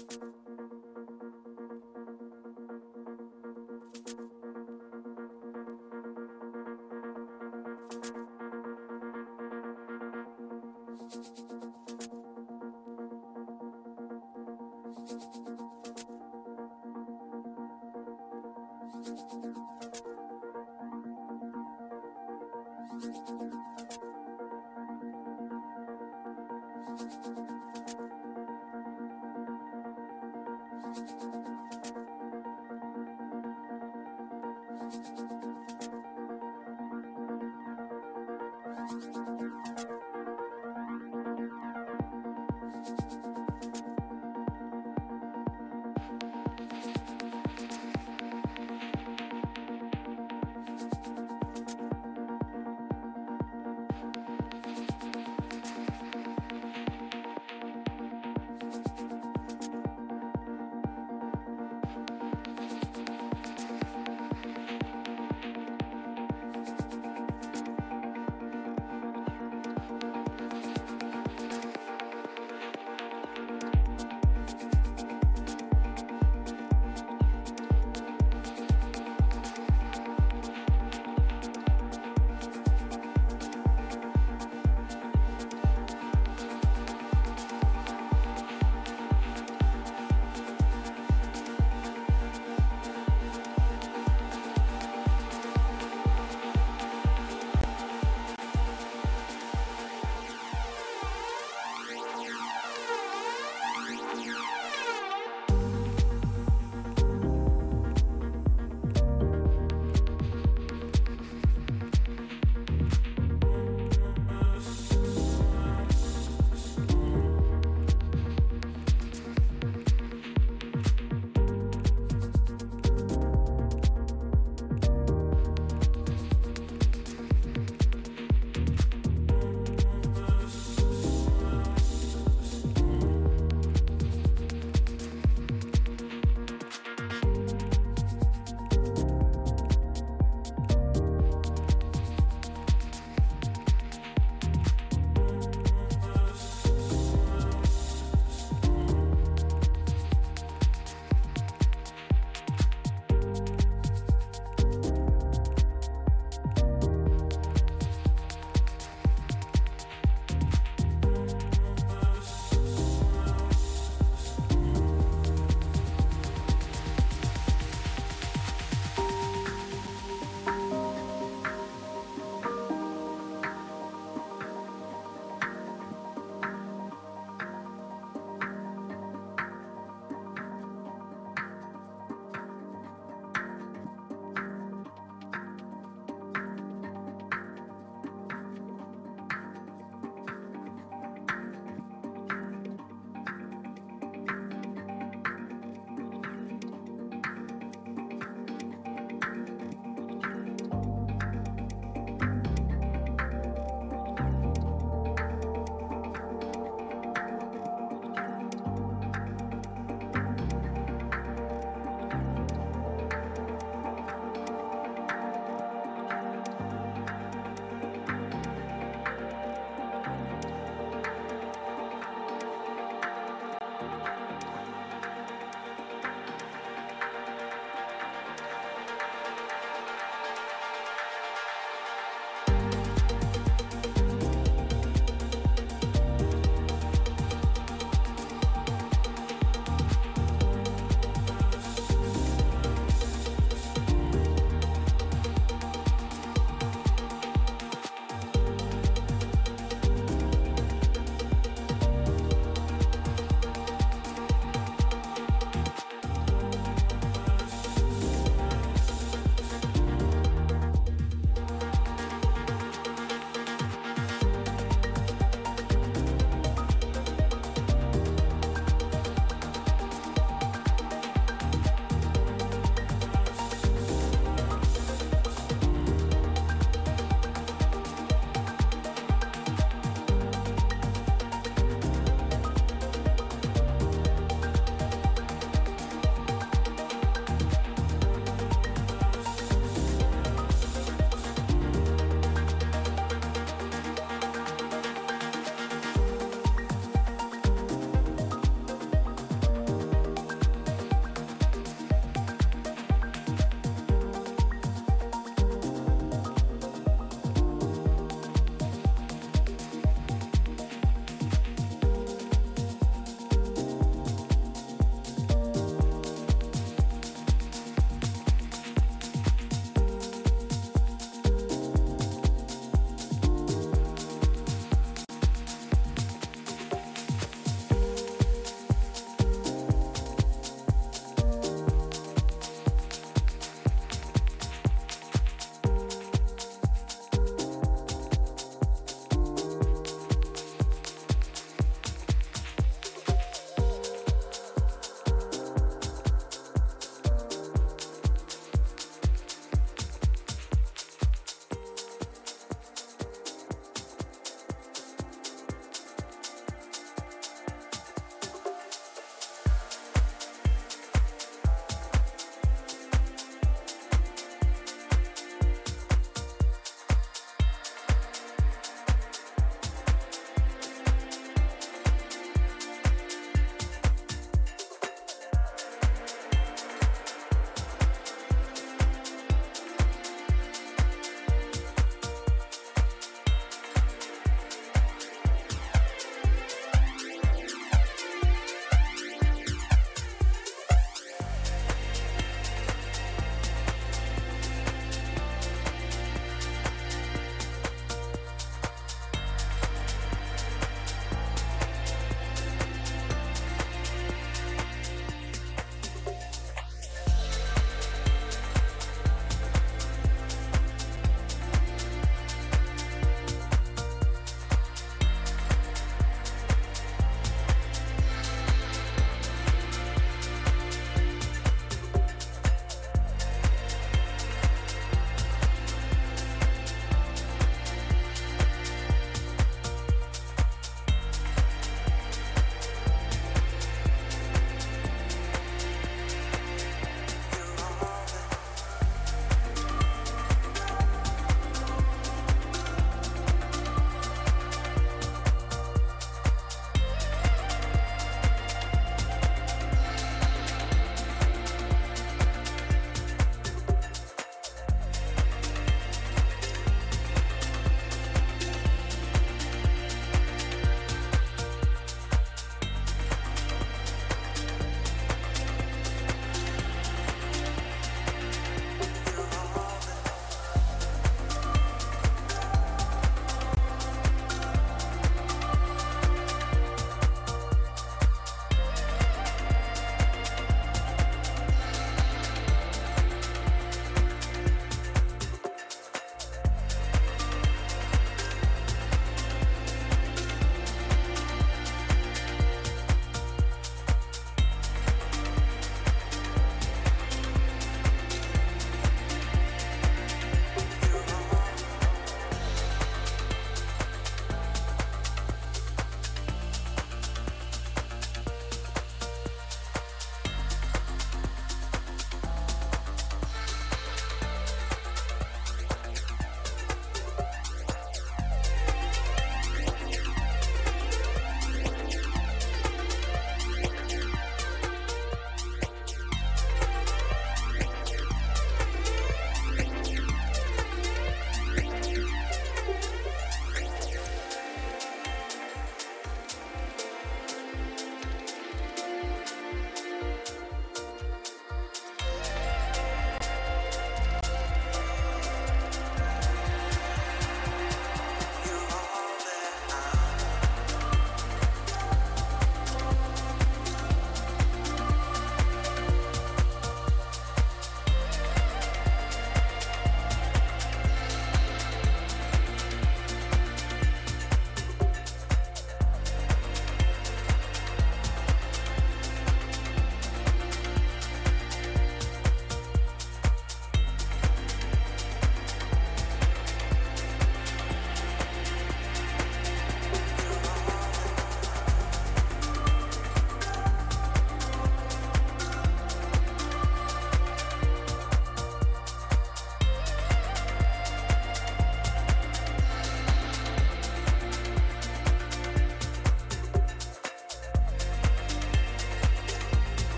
うん。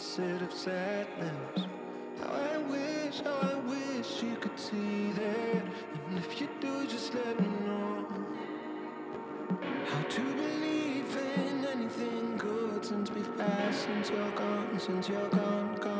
opposite of sadness. How I wish, how I wish you could see that. And if you do, just let me know. How to believe in anything good since we've passed, since you're gone, since you're gone, gone.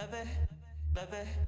love it, love it.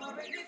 no regreses.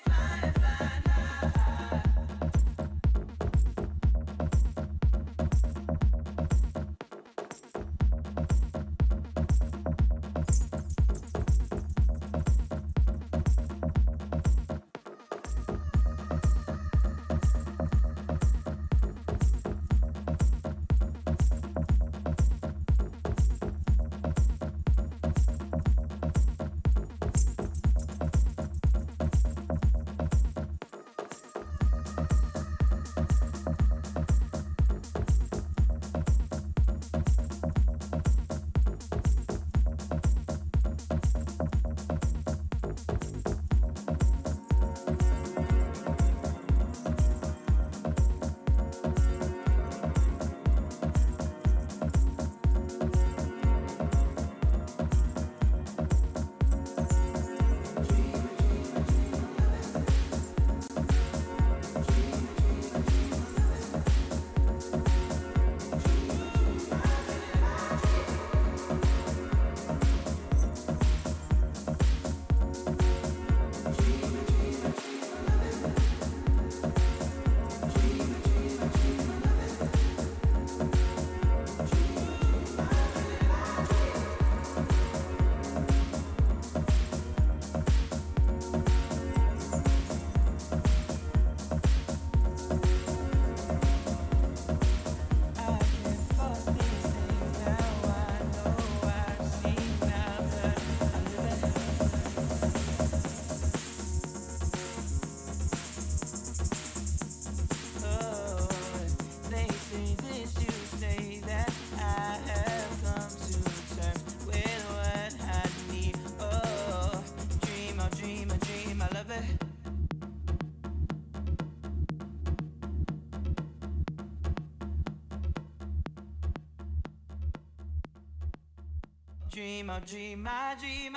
dream, a dream, my dream.